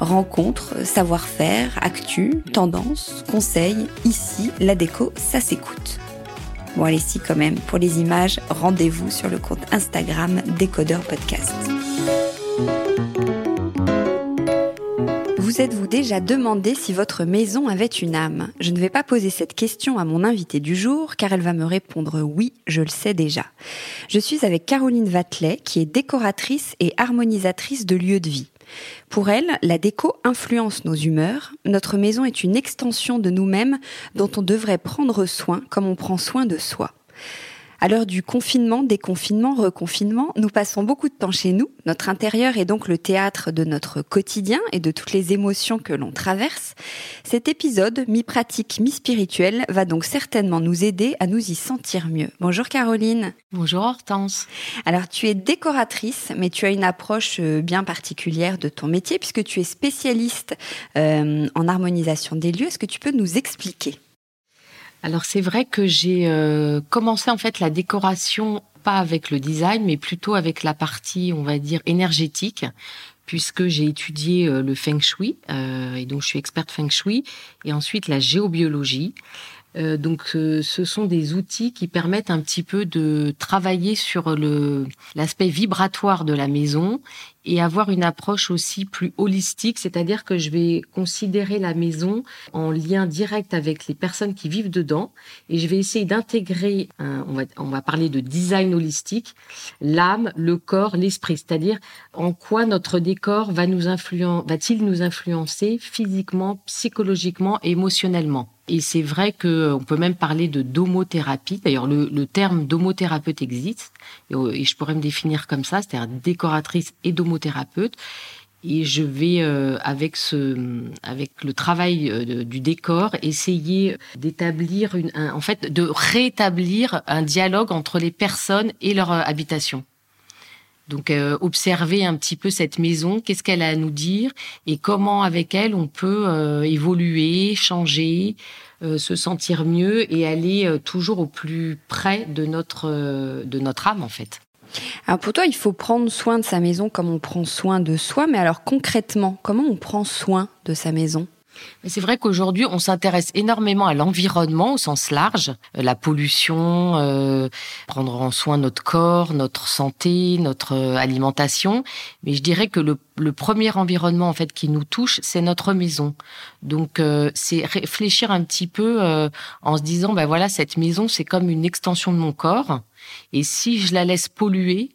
Rencontres, savoir-faire, actu, tendances, conseils, ici, la déco, ça s'écoute. Bon allez si quand même, pour les images, rendez-vous sur le compte Instagram Décodeur Podcast. Vous êtes-vous déjà demandé si votre maison avait une âme? Je ne vais pas poser cette question à mon invité du jour car elle va me répondre oui, je le sais déjà. Je suis avec Caroline Vatelet qui est décoratrice et harmonisatrice de lieux de vie. Pour elle, la déco influence nos humeurs. Notre maison est une extension de nous-mêmes dont on devrait prendre soin comme on prend soin de soi. À l'heure du confinement, déconfinement, reconfinement, nous passons beaucoup de temps chez nous. Notre intérieur est donc le théâtre de notre quotidien et de toutes les émotions que l'on traverse. Cet épisode, mi-pratique, mi-spirituel, va donc certainement nous aider à nous y sentir mieux. Bonjour Caroline. Bonjour Hortense. Alors tu es décoratrice, mais tu as une approche euh, bien particulière de ton métier puisque tu es spécialiste euh, en harmonisation des lieux. Est-ce que tu peux nous expliquer? Alors c'est vrai que j'ai euh, commencé en fait la décoration pas avec le design, mais plutôt avec la partie, on va dire, énergétique, puisque j'ai étudié euh, le feng shui, euh, et donc je suis experte feng shui, et ensuite la géobiologie. Euh, donc, ce sont des outils qui permettent un petit peu de travailler sur le l'aspect vibratoire de la maison et avoir une approche aussi plus holistique, c'est-à-dire que je vais considérer la maison en lien direct avec les personnes qui vivent dedans et je vais essayer d'intégrer, on va, on va parler de design holistique, l'âme, le corps, l'esprit, c'est-à-dire en quoi notre décor va nous influencer, va-t-il nous influencer physiquement, psychologiquement émotionnellement. Et c'est vrai que on peut même parler de domothérapie. D'ailleurs, le, le terme domothérapeute existe et, je pourrais me définir comme ça, c'est-à-dire décoratrice et domothérapeute. Et je vais euh, avec ce, avec le travail euh, du décor, essayer d'établir une, en fait, de rétablir un dialogue entre les personnes et leur euh, habitation. Donc observer un petit peu cette maison, qu'est-ce qu'elle a à nous dire et comment avec elle on peut évoluer, changer, euh, se sentir mieux et aller euh, toujours au plus près de notre euh, de notre âme en fait. Alors pour toi, il faut prendre soin de sa maison comme on prend soin de soi, mais alors concrètement, comment on prend soin de sa maison? C'est vrai qu'aujourd'hui, on s'intéresse énormément à l'environnement au sens large, euh, la pollution, euh, prendre en soin notre corps, notre santé, notre euh, alimentation. Mais je dirais que le, premier environnement en fait qui nous touche, c'est notre maison. Donc c'est réfléchir un petit peu en se disant, ben voilà, cette maison, c'est comme une extension de mon corps. Et si je la laisse polluer,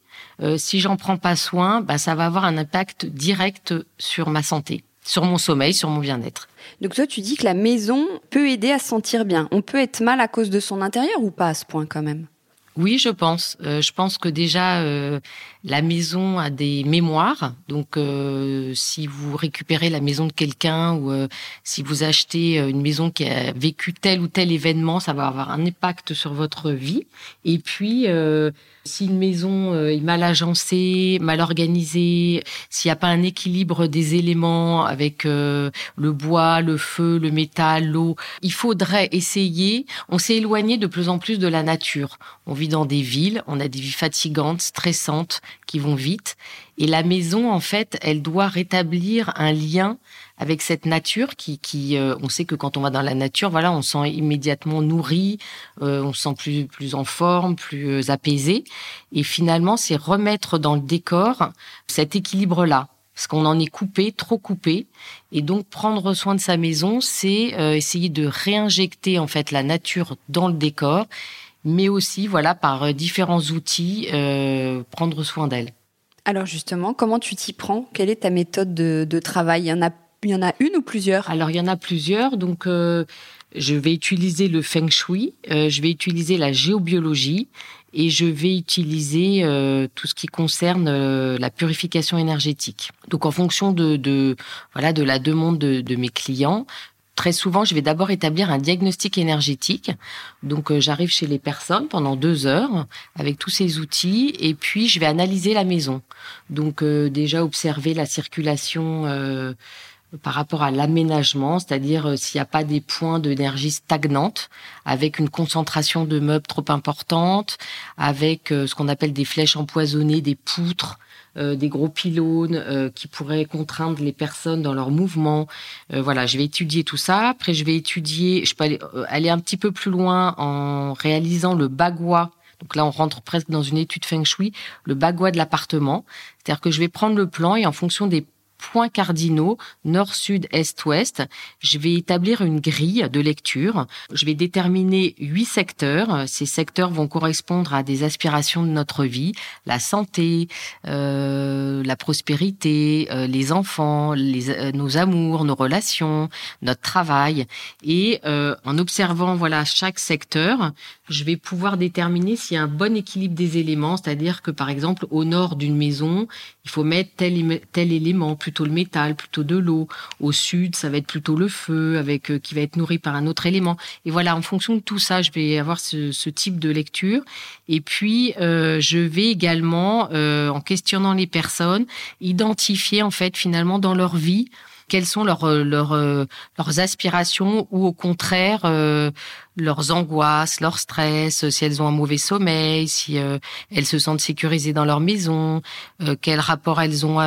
si j'en prends pas soin, ben ça va avoir un impact direct sur ma santé sur mon sommeil, sur mon bien-être. Donc toi, tu dis que la maison peut aider à se sentir bien. On peut être mal à cause de son intérieur ou pas à ce point quand même? Oui, je pense. Euh, je pense que déjà euh, la maison a des mémoires. Donc, euh, si vous récupérez la maison de quelqu'un ou si vous achetez une maison qui a vécu tel ou tel événement, ça va avoir un impact sur votre vie. Et puis, si une maison est mal agencée, mal organisée, s'il n'y a pas un équilibre des éléments avec le bois, le feu, le métal, l'eau, il faudrait essayer. On s'est éloigné de plus en plus de la nature. On vit dans des villes, on a des vies fatigantes, stressantes, qui vont vite. Et la maison, en fait, elle doit rétablir un lien avec cette nature qui, qui euh, on sait que quand on va dans la nature, voilà, on sent immédiatement nourri, euh, on se sent plus, plus en forme, plus euh, apaisé. Et finalement, c'est remettre dans le décor cet équilibre-là parce qu'on en est coupé, trop coupé. Et donc prendre soin de sa maison, c'est essayer de réinjecter en fait la nature dans le décor mais aussi voilà par euh, différents outils euh, prendre soin d'elle. Alors justement, comment tu t'y prends? Quelle est ta méthode de, travail? Il y en a il y en a une ou plusieurs? Alors il y en a plusieurs. Donc euh, je vais utiliser le feng shui, je vais utiliser la géobiologie et je vais utiliser tout ce qui concerne la purification énergétique. Donc en fonction de, de voilà de la demande de, de mes clients, Très souvent, je vais d'abord établir un diagnostic énergétique. Donc, euh, j'arrive chez les personnes pendant deux heures avec tous ces outils et puis je vais analyser la maison. Donc, euh, déjà observer la circulation euh, par rapport à l'aménagement, c'est-à-dire s'il n'y a pas des points d'énergie stagnantes, avec une concentration de meubles trop importante, avec ce qu'on appelle des flèches empoisonnées, des poutres, euh, des gros pylônes euh, qui pourraient contraindre les personnes dans leurs mouvements. Euh, voilà, je vais étudier tout ça. Après, je vais étudier, je peux aller, aller un petit peu plus loin en réalisant le bagua donc là, on rentre presque dans une étude feng shui, le bagua de l'appartement. C'est-à-dire que je vais prendre le plan et en fonction des points cardinaux, nord, sud, est, ouest. Je vais établir une grille de lecture. Je vais déterminer huit secteurs. Ces secteurs vont correspondre à des aspirations de notre vie, la santé, euh, la prospérité, euh, les enfants, les, euh, nos amours, nos relations, notre travail. Et euh, en observant voilà chaque secteur, je vais pouvoir déterminer s'il y a un bon équilibre des éléments, c'est-à-dire que par exemple au nord d'une maison, il faut mettre tel, élément, plutôt le métal, plutôt de l'eau. Au sud, ça va être plutôt le feu, avec euh, qui va être nourri par un autre élément. Et voilà, en fonction de tout ça, je vais avoir ce, ce type de lecture. Et puis, euh, je vais également, euh, en questionnant les personnes, identifier en fait finalement dans leur vie quelles sont leurs, euh, leurs, euh, leurs aspirations ou au contraire euh, leurs angoisses, leur stress, si elles ont un mauvais sommeil, si elles se sentent sécurisées dans leur maison, quel rapport elles ont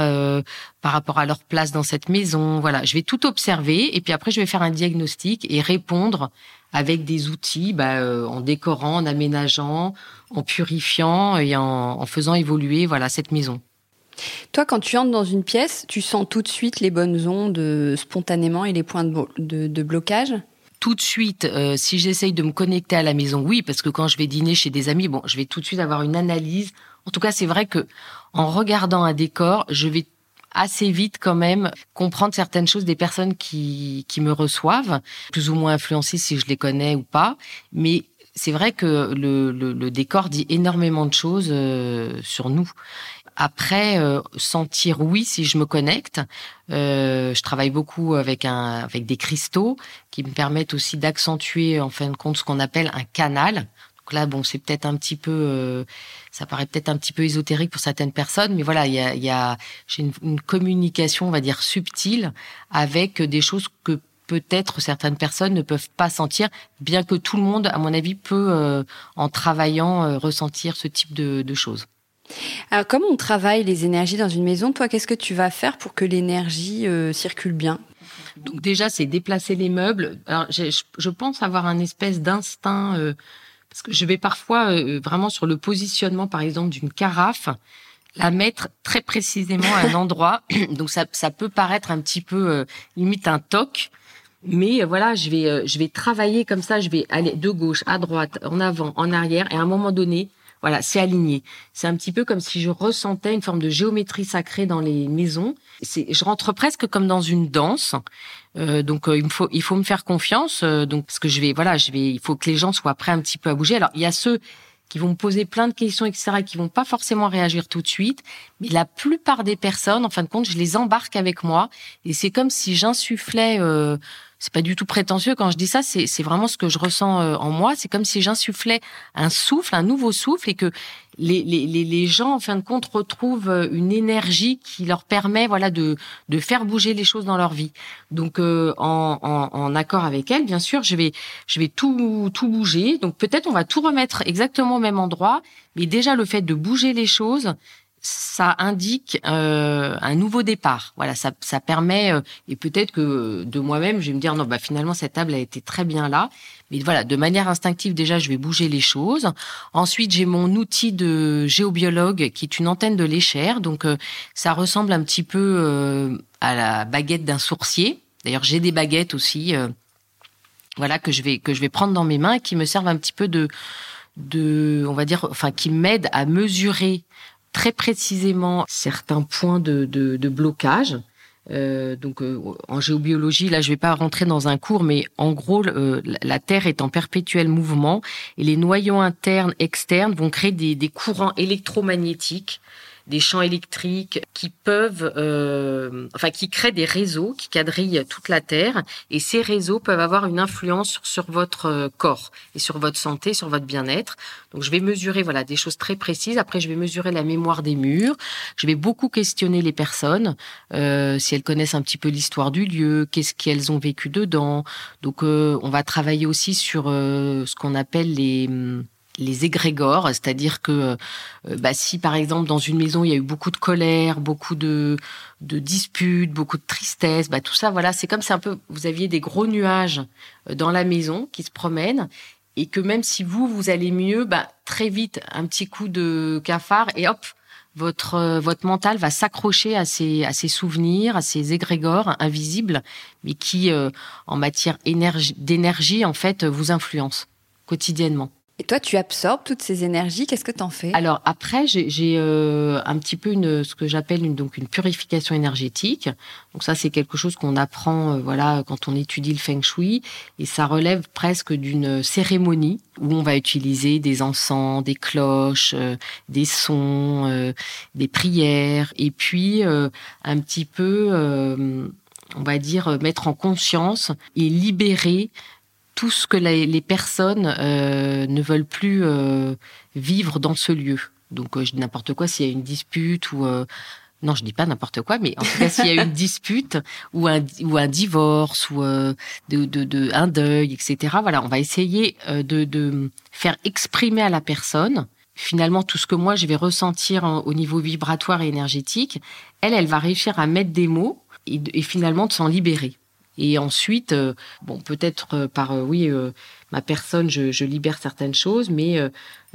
par rapport à leur place dans cette maison. Voilà, je vais tout observer et puis après je vais faire un diagnostic et répondre avec des outils, bah, en décorant, en aménageant, en purifiant et en, en faisant évoluer voilà cette maison. Toi, quand tu entres dans une pièce, tu sens tout de suite les bonnes ondes euh, spontanément et les points de, blocage? Tout de suite, euh, si j'essaye de me connecter à la maison, oui, parce que quand je vais dîner chez des amis, bon, je vais tout de suite avoir une analyse. En tout cas, c'est vrai que en regardant un décor, je vais assez vite quand même comprendre certaines choses des personnes qui, me reçoivent, plus ou moins influencées si je les connais ou pas. Mais c'est vrai que le, le, décor dit énormément de choses euh, sur nous. Après, euh, sentir oui si je me connecte. Euh, je travaille beaucoup avec un avec des cristaux qui me permettent aussi d'accentuer en fin de compte ce qu'on appelle un canal. Donc là, bon, c'est peut-être un petit peu, euh, ça paraît peut-être un petit peu ésotérique pour certaines personnes, mais voilà, il y a, y a j'ai une, communication, on va dire subtile, avec des choses que peut-être certaines personnes ne peuvent pas sentir, bien que tout le monde, à mon avis, peut, en travaillant, ressentir ce type de, de choses. Alors, comment on travaille les énergies dans une maison Toi, qu'est-ce que tu vas faire pour que l'énergie euh, circule bien? Donc déjà, c'est déplacer les meubles. Alors, je, pense avoir un espèce d'instinct euh, parce que je vais parfois euh, vraiment sur le positionnement, par exemple, d'une carafe, la mettre très précisément à un endroit. Donc ça, ça peut paraître un petit peu limite un toc. Mais voilà, je vais, je vais travailler comme ça, je vais aller de gauche à droite, en avant, en arrière, et à un moment donné, voilà, c'est aligné. C'est un petit peu comme si je ressentais une forme de géométrie sacrée dans les maisons. C'est, je rentre presque comme dans une danse. Euh, donc euh, il faut il faut me faire confiance. Euh, donc parce que je vais voilà, je vais il faut que les gens soient prêts un petit peu à bouger. Alors il y a ceux qui vont me poser plein de questions, etc., qui vont pas forcément réagir tout de suite. Mais la plupart des personnes, en fin de compte, je les embarque avec moi. Et c'est comme si j'insufflais... Euh, c'est pas du tout prétentieux quand je dis ça, c'est vraiment ce que je ressens euh, en moi. C'est comme si j'insufflais un souffle, un nouveau souffle, et que les, les, les, gens, en fin de compte, retrouvent euh, une énergie qui leur permet, voilà, de, de faire bouger les choses dans leur vie. Donc, euh, en, en, en, accord avec elle, bien sûr, je vais, je vais tout, tout bouger. Donc, peut-être on va tout remettre exactement au même endroit, mais déjà le fait de bouger les choses, ça indique euh, un nouveau départ. Voilà, ça, ça permet euh, et peut-être que de moi-même, je vais me dire non, bah finalement cette table a été très bien là. Mais voilà, de manière instinctive déjà, je vais bouger les choses. Ensuite, j'ai mon outil de géobiologue qui est une antenne de l'échelle. Donc euh, ça ressemble un petit peu à la baguette d'un sourcier. D'ailleurs, j'ai des baguettes aussi. voilà que je vais que je vais prendre dans mes mains et qui me servent un petit peu de de on va dire enfin qui m'aident à mesurer très précisément certains points de, de, de blocage. Euh, donc euh, en géobiologie, là je vais pas rentrer dans un cours, mais en gros euh, la Terre est en perpétuel mouvement et les noyaux internes, externes vont créer des, des courants électromagnétiques des champs électriques qui peuvent, euh, enfin, qui créent des réseaux qui quadrillent toute la Terre. Et ces réseaux peuvent avoir une influence sur votre euh, corps et sur votre santé, sur votre bien-être. Donc, je vais mesurer, voilà, des choses très précises. Après, je vais mesurer la mémoire des murs. Je vais beaucoup questionner les personnes, euh, si elles connaissent un petit peu l'histoire du lieu, qu'est-ce qu'elles ont vécu dedans. Donc, euh, on va travailler aussi sur euh, ce qu'on appelle les hum, les égrégores, c'est-à-dire que euh, bah, si par exemple dans une maison il y a eu beaucoup de colère, beaucoup de, de disputes, beaucoup de tristesse, bah, tout ça voilà, c'est comme si un peu vous aviez des gros nuages euh, dans la maison qui se promènent et que même si vous vous allez mieux, bah, très vite un petit coup de cafard et hop votre euh, votre mental va s'accrocher à ces à ces souvenirs, à ces égrégores invisibles, mais qui en matière d'énergie en fait vous influencent quotidiennement. Et toi, tu absorbes toutes ces énergies. Qu'est-ce que tu en fais? Alors après, j'ai euh, un petit peu une, ce que j'appelle une, donc une purification énergétique. Donc ça, c'est quelque chose qu'on apprend, euh, voilà, quand on étudie le feng shui, et ça relève presque d'une cérémonie où on va utiliser des encens, des cloches, euh, des sons, euh, des prières, et puis un petit peu, on va dire, mettre en conscience et libérer tout ce que les, personnes euh, ne veulent plus euh, vivre dans ce lieu. Donc euh, je dis n'importe quoi s'il y a une dispute ou non, je dis pas n'importe quoi, mais en tout cas s'il y a une dispute ou un ou un divorce ou de, de, de, un deuil, etc. Voilà, on va essayer de, de faire exprimer à la personne finalement tout ce que moi je vais ressentir au niveau vibratoire et énergétique. Elle, elle va réussir à mettre des mots et, et finalement de s'en libérer. Et ensuite, euh, bon, peut-être euh, par euh, oui, ma personne, je, je, libère certaines choses, mais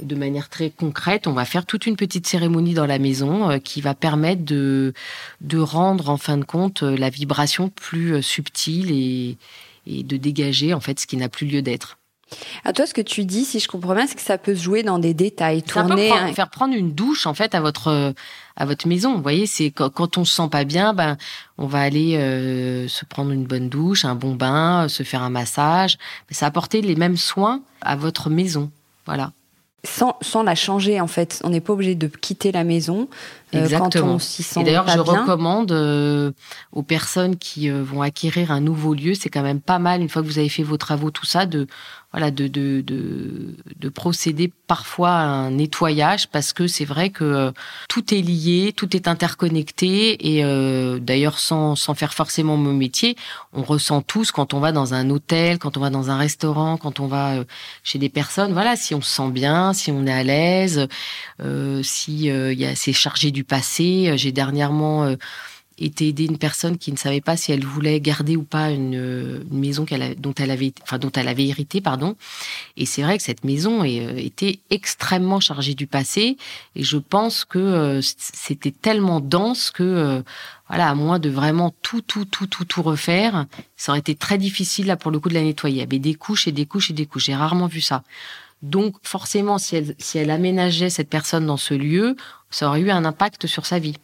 de manière très concrète, on va faire toute une petite cérémonie dans la maison qui va permettre de de rendre en fin de compte la vibration plus subtile et, et de dégager en fait ce qui n'a plus lieu d'être. À toi, ce que tu dis, si je comprends bien, c'est que ça peut se jouer dans des détails, tourner, faire prendre une douche en fait à votre à votre maison. Vous voyez, c'est quand, on se sent pas bien, ben on va aller euh, se prendre une bonne douche, un bon bain, se faire un massage. Ça apporter les mêmes soins à votre maison. Voilà sans, sans la changer en fait. On n'est pas obligé de quitter la maison euh, Exactement. quand on s'y sent Et d'ailleurs, je recommande euh, aux personnes qui euh, vont acquérir un nouveau lieu, c'est quand même pas mal une fois que vous avez fait vos travaux, tout ça, de voilà, de de de, de procéder parfois à un nettoyage parce que c'est vrai que tout est lié, tout est interconnecté et d'ailleurs sans sans faire forcément mon métier, on ressent tous quand on va dans un hôtel, quand on va dans un restaurant, quand on va chez des personnes, voilà, si on se sent bien, si on est à l'aise, si il y a c'est chargé du passé. Euh, j'ai dernièrement euh, été aider une personne qui ne savait pas si elle voulait garder ou pas une, euh, maison qu'elle dont elle avait enfin dont elle avait hérité pardon. Et c'est vrai que cette maison était extrêmement chargée du passé. Et je pense que c'était tellement dense que voilà à moins de vraiment tout tout tout tout tout refaire ça aurait été très difficile là pour le coup de la nettoyer. Il y avait des couches et des couches et des couches. J'ai rarement vu ça. Donc forcément, si elle, si elle aménageait cette personne dans ce lieu, ça aurait eu un impact sur sa vie.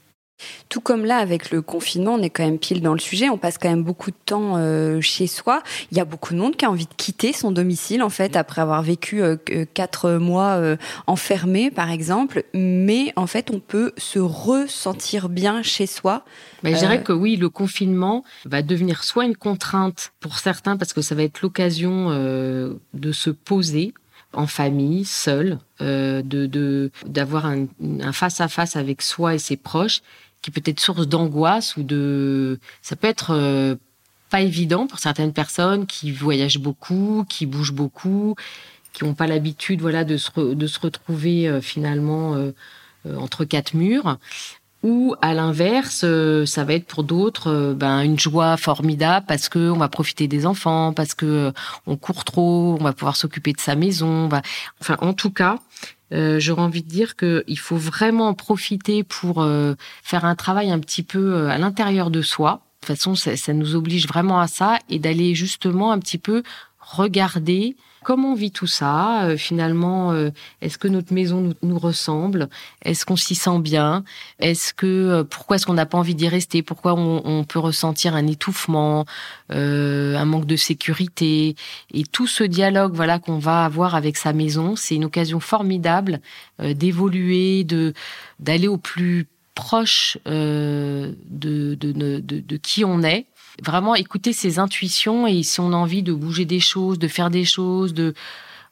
Tout comme là, avec le confinement, on est quand même pile dans le sujet. On passe quand même beaucoup de temps euh, chez soi. Il y a beaucoup de monde qui a envie de quitter son domicile, en fait, après avoir vécu euh, quatre mois euh, enfermé, par exemple. Mais en fait, on peut se ressentir bien chez soi. Mais je dirais que oui, le confinement va devenir soit une contrainte pour certains, parce que ça va être l'occasion de se poser en famille, seul, de d'avoir un, un face à face avec soi et ses proches qui peut être source d'angoisse ou de ça peut être euh, pas évident pour certaines personnes qui voyagent beaucoup, qui bougent beaucoup, qui n'ont pas l'habitude voilà de se de se retrouver euh, finalement euh, entre quatre murs. Ou à l'inverse, ça va être pour d'autres ben une joie formidable parce que on va profiter des enfants, parce que on court trop, on va pouvoir s'occuper de sa maison. Enfin, en tout cas, euh, j'aurais envie de dire qu'il faut vraiment profiter pour euh, faire un travail un petit peu euh, à l'intérieur de soi. De toute façon, ça, ça, nous oblige vraiment à ça et d'aller justement un petit peu regarder comment on vit tout ça euh, Finalement, euh, est-ce que notre maison nous, ressemble? Est-ce qu'on s'y sent bien? Est-ce que euh, pourquoi est-ce qu'on n'a pas envie d'y rester? Pourquoi on, peut ressentir un étouffement, un manque de sécurité? Et tout ce dialogue, voilà, qu'on va avoir avec sa maison, c'est une occasion formidable d'évoluer, de d'aller au plus proche de, de, de, de qui on est vraiment écouter ses intuitions et si on a envie de bouger des choses, de faire des choses, de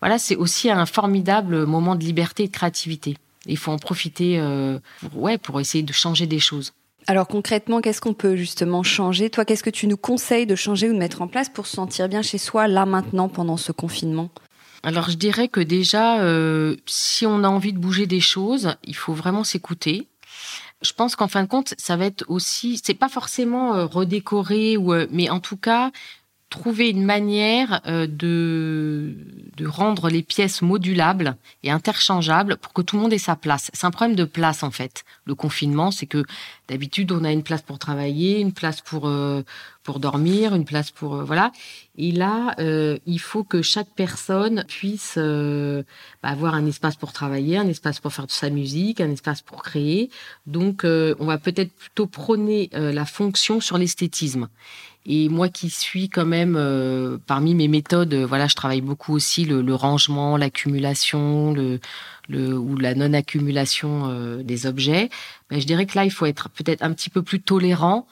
voilà, c'est aussi un formidable moment de liberté et de créativité. Il faut en profiter, euh, pour, ouais, pour essayer de changer des choses. Alors concrètement, qu'est-ce qu'on peut justement changer? Toi, qu'est-ce que tu nous conseilles de changer ou de mettre en place pour se sentir bien chez soi là maintenant pendant ce confinement? Alors je dirais que déjà, euh, si on a envie de bouger des choses, il faut vraiment s'écouter je pense qu'en fin de compte, ça va être aussi, c'est pas forcément euh, redécorer ou, euh, mais en tout cas, trouver une manière euh, de, de rendre les pièces modulables et interchangeables pour que tout le monde ait sa place. C'est un problème de place en fait. Le confinement, c'est que d'habitude on a une place pour travailler, une place pour euh, pour dormir, une place pour euh, voilà. Et là, il faut que chaque personne puisse bah, avoir un espace pour travailler, un espace pour faire sa musique, un espace pour créer. Donc, on va peut-être plutôt prôner la fonction sur l'esthétisme. Et moi qui suis quand même euh, parmi mes méthodes, euh, voilà, je travaille beaucoup aussi le, le rangement, l'accumulation, le, le, ou la non-accumulation euh, des objets. Ben, je dirais que là, il faut être peut-être un petit peu plus tolérant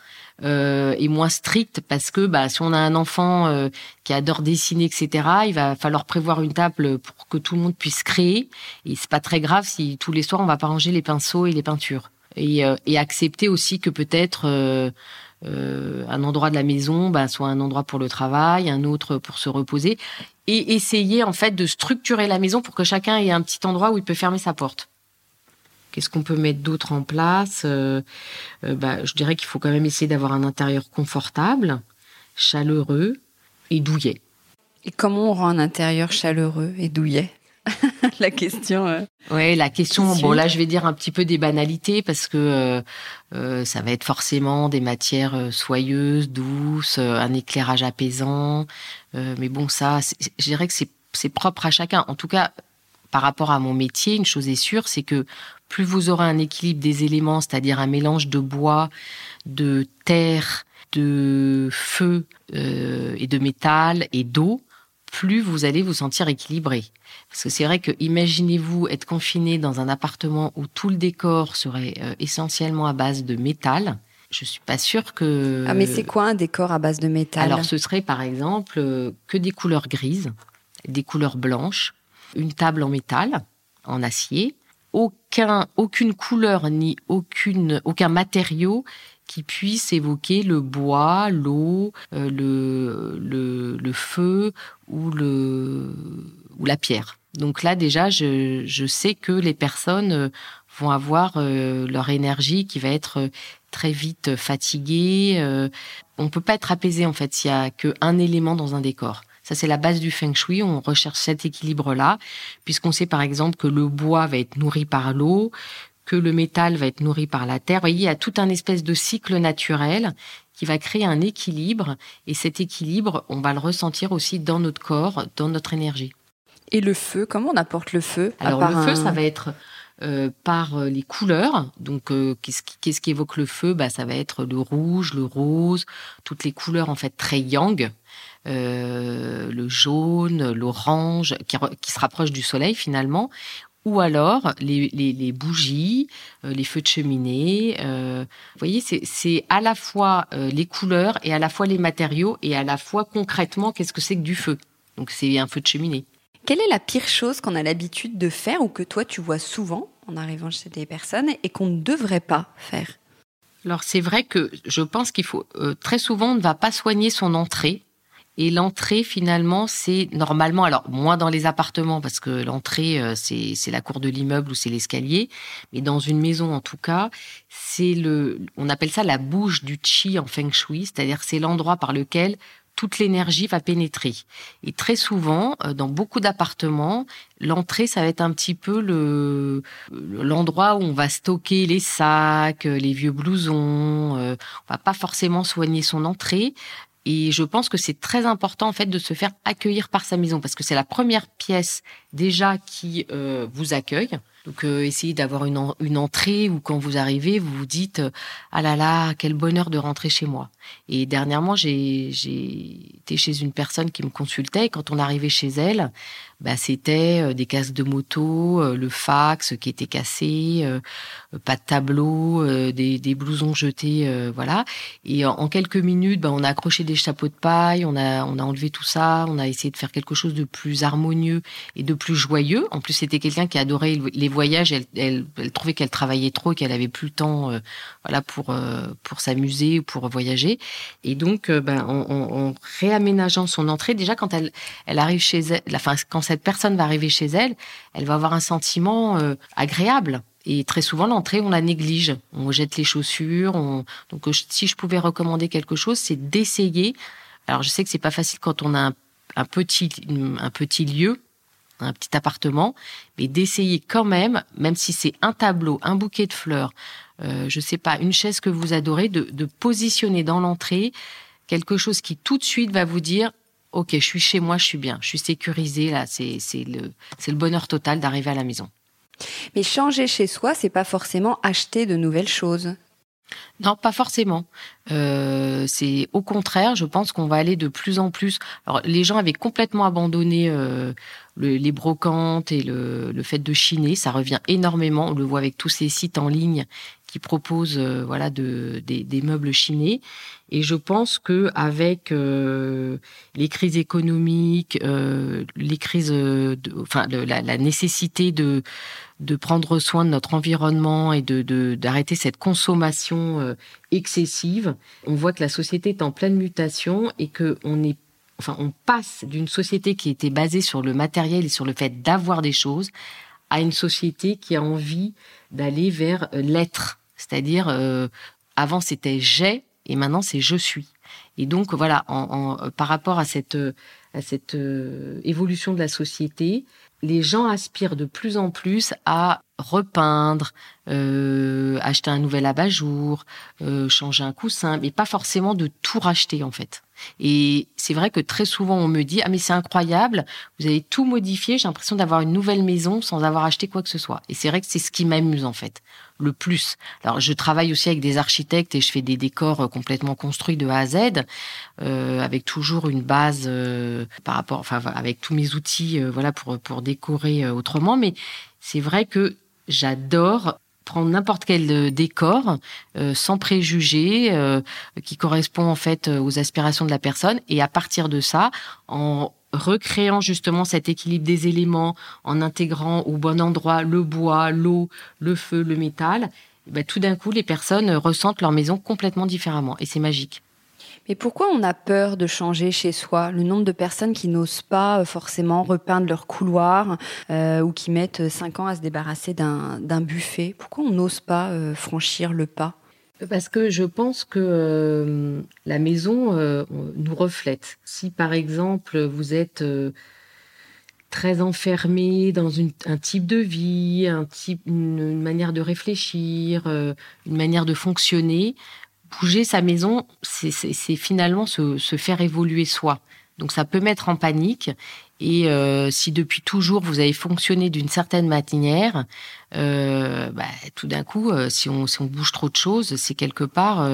euh, et moins strict parce que bah, si on a un enfant qui adore dessiner, etc., il va falloir prévoir une table pour que tout le monde puisse créer. Et c'est pas très grave si tous les soirs on va pas ranger les pinceaux et les peintures. Et, et accepter aussi que peut-être euh, un endroit de la maison bah, soit un endroit pour le travail, un autre pour se reposer, et essayer en fait de structurer la maison pour que chacun ait un petit endroit où il peut fermer sa porte. Qu'est-ce qu'on peut mettre d'autre en place? Euh, euh, bah, Je dirais qu'il faut quand même essayer d'avoir un intérieur confortable, chaleureux et douillet. Et comment on rend un intérieur chaleureux et douillet? la question. Euh, ouais, la question. Bon, là, je vais dire un petit peu des banalités parce que euh, euh, ça va être forcément des matières soyeuses, douces, un éclairage apaisant. mais bon, ça, je dirais que c'est propre à chacun. En tout cas, par rapport à mon métier, une chose est sûre, c'est que plus vous aurez un équilibre des éléments, c'est-à-dire un mélange de bois, de terre, de feu et de métal et d'eau, plus vous allez vous sentir équilibré. Parce que c'est vrai que imaginez-vous être confiné dans un appartement où tout le décor serait euh, essentiellement à base de métal. Je suis pas sûre que. Ah mais c'est quoi un décor à base de métal? Alors ce serait par exemple euh, que des couleurs grises, des couleurs blanches, une table en métal, en acier, aucun, aucune couleur ni aucune, aucun matériau qui puisse évoquer le bois, l'eau, euh, le, le, le, feu ou, le, ou la pierre. Donc là déjà, je, je sais que les personnes euh, vont avoir euh, leur énergie qui va être très vite fatiguée. on peut pas être apaisé en fait s'il y a qu'un élément dans un décor. Ça, c'est la base du feng shui. On recherche cet équilibre-là, puisqu'on sait par exemple que le bois va être nourri par l'eau, que le métal va être nourri par la terre. Vous voyez, il y a tout un espèce de cycle naturel qui va créer un équilibre. Et cet équilibre, on va le ressentir aussi dans notre corps, dans notre énergie. Et le feu, comment on apporte le feu Alors le feu, ça va être par les couleurs. Donc, qu'est-ce qui, qu'est-ce qui évoque le feu? Bah, Ça va être le rouge, le rose, toutes les couleurs en fait très yang. le jaune, l'orange, qui, qui, se rapproche du soleil finalement, ou alors les, les, les bougies, euh, les feux de cheminée. Euh, vous voyez, c'est à la fois euh, les couleurs et à la fois les matériaux et à la fois concrètement qu'est-ce que c'est que du feu? Donc c'est un feu de cheminée. Quelle est la pire chose qu'on a l'habitude de faire ou que toi tu vois souvent en arrivant chez des personnes et qu'on ne devrait pas faire? Alors c'est vrai que je pense qu'il faut très souvent on ne va pas soigner son entrée. Et l'entrée, finalement, c'est normalement, alors moins dans les appartements, parce que l'entrée, euh, c'est, c'est la cour de l'immeuble ou c'est l'escalier, mais dans une maison, en tout cas, c'est le, on appelle ça la bouche du chi en feng shui, c'est-à-dire c'est l'endroit par lequel toute l'énergie va pénétrer. Et très souvent, euh, dans beaucoup d'appartements, l'entrée, ça va être un petit peu le l'endroit où on va stocker les sacs, les vieux blousons. Euh, on va pas forcément soigner son entrée. Et je pense que c'est très important en fait de se faire accueillir par sa maison parce que c'est la première pièce déjà qui euh, vous accueille. Donc euh, essayez d'avoir une, entrée où quand vous arrivez, vous vous dites ah là là quel bonheur de rentrer chez moi. Et dernièrement j'ai j'ai été chez une personne qui me consultait et quand on arrivait chez elle, bah, c'était euh, des casques de moto, euh, le fax qui était cassé, euh, pas de tableau, des, des blousons jetés, voilà. Et en, quelques minutes, bah, on a accroché des chapeaux de paille, on a on a enlevé tout ça, on a essayé de faire quelque chose de plus harmonieux et de plus joyeux. En plus, c'était quelqu'un qui adorait les voyages. Elle, elle, elle trouvait qu'elle travaillait trop, qu'elle avait plus le temps, voilà, pour pour s'amuser ou pour voyager. Et donc, ben, en, en, réaménageant son entrée, déjà quand elle elle arrive chez elle, la fin quand cette personne va arriver chez elle, elle va avoir un sentiment euh, agréable. Et très souvent, l'entrée, on la néglige. On jette les chaussures. Donc, euh, si je pouvais recommander quelque chose, c'est d'essayer. Alors, je sais que c'est pas facile quand on a un, petit, un petit lieu, un petit appartement, mais d'essayer quand même, même si c'est un tableau, un bouquet de fleurs, euh, je sais pas, une chaise que vous adorez, de positionner dans l'entrée quelque chose qui tout de suite va vous dire ok, je suis chez moi, je suis bien, je suis sécurisée là, c'est le bonheur total d'arriver à la maison. Mais changer chez soi, c'est pas forcément acheter de nouvelles choses. Non, pas forcément. Euh, c'est au contraire, je pense qu'on va aller de plus en plus. Alors, les gens avaient complètement abandonné euh, les brocantes et le, le, fait de chiner. Ça revient énormément. On le voit avec tous ces sites en ligne qui proposent euh, voilà de, des, des, meubles chinés. Et je pense que avec euh, les crises économiques, euh, les crises, enfin la, nécessité de de prendre soin de notre environnement et de d'arrêter cette consommation euh, excessive, on voit que la société est en pleine mutation et que on est enfin on passe d'une société qui était basée sur le matériel et sur le fait d'avoir des choses à une société qui a envie d'aller vers l'être. C'est-à-dire, avant c'était j'ai et maintenant c'est je suis. Et donc voilà, en, par rapport à cette, à cette euh, évolution de la société, les gens aspirent de plus en plus à repeindre, euh, acheter un nouvel abat-jour, euh, changer un coussin, mais pas forcément de tout racheter en fait. Et c'est vrai que très souvent on me dit ah mais c'est incroyable, vous avez tout modifié, j'ai l'impression d'avoir une nouvelle maison sans avoir acheté quoi que ce soit. Et c'est vrai que c'est ce qui m'amuse en fait le plus. Alors je travaille aussi avec des architectes et je fais des décors euh, complètement construits de A à Z, euh, avec toujours une base euh, par rapport, enfin avec tous mes outils, euh, voilà pour pour décorer euh, autrement. Mais c'est vrai que j'adore prendre n'importe quel décor euh, sans préjugés euh, qui correspond en fait aux aspirations de la personne et à partir de ça en recréant justement cet équilibre des éléments, en intégrant au bon endroit le bois, l'eau, le feu, le métal, ben, tout d'un coup, les personnes ressentent leur maison complètement différemment. Et c'est magique. Mais pourquoi on a peur de changer chez soi Le nombre de personnes qui n'osent pas euh, forcément repeindre leur couloir euh, ou qui mettent cinq ans à se débarrasser d'un buffet? Pourquoi on n'ose pas euh, franchir le pas? Parce que je pense que euh, la maison euh, nous reflète. Si par exemple vous êtes euh, très enfermé dans une, un type de vie, un type, une, une manière de réfléchir, une manière de fonctionner, bouger sa maison, c'est finalement se, faire évoluer soi. Donc ça peut mettre en panique. Et euh, si depuis toujours vous avez fonctionné d'une certaine manière, euh, bah, tout d'un coup, euh, si, on, si on bouge trop de choses, c'est quelque part